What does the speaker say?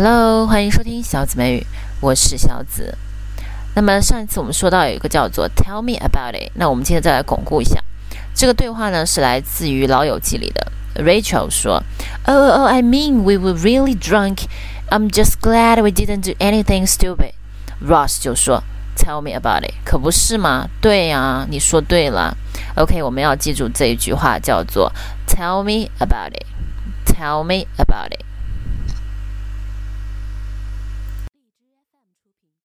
Hello，欢迎收听小紫美语，我是小紫。那么上一次我们说到有一个叫做 “Tell me about it”，那我们今天再来巩固一下。这个对话呢是来自于《老友记》里的 Rachel 说：“Oh, oh, I mean we were really drunk. I'm just glad we didn't do anything stupid.” Ross 就说：“Tell me about it，可不是吗？对呀，你说对了。OK，我们要记住这一句话叫做 “Tell me about it”，Tell me about it。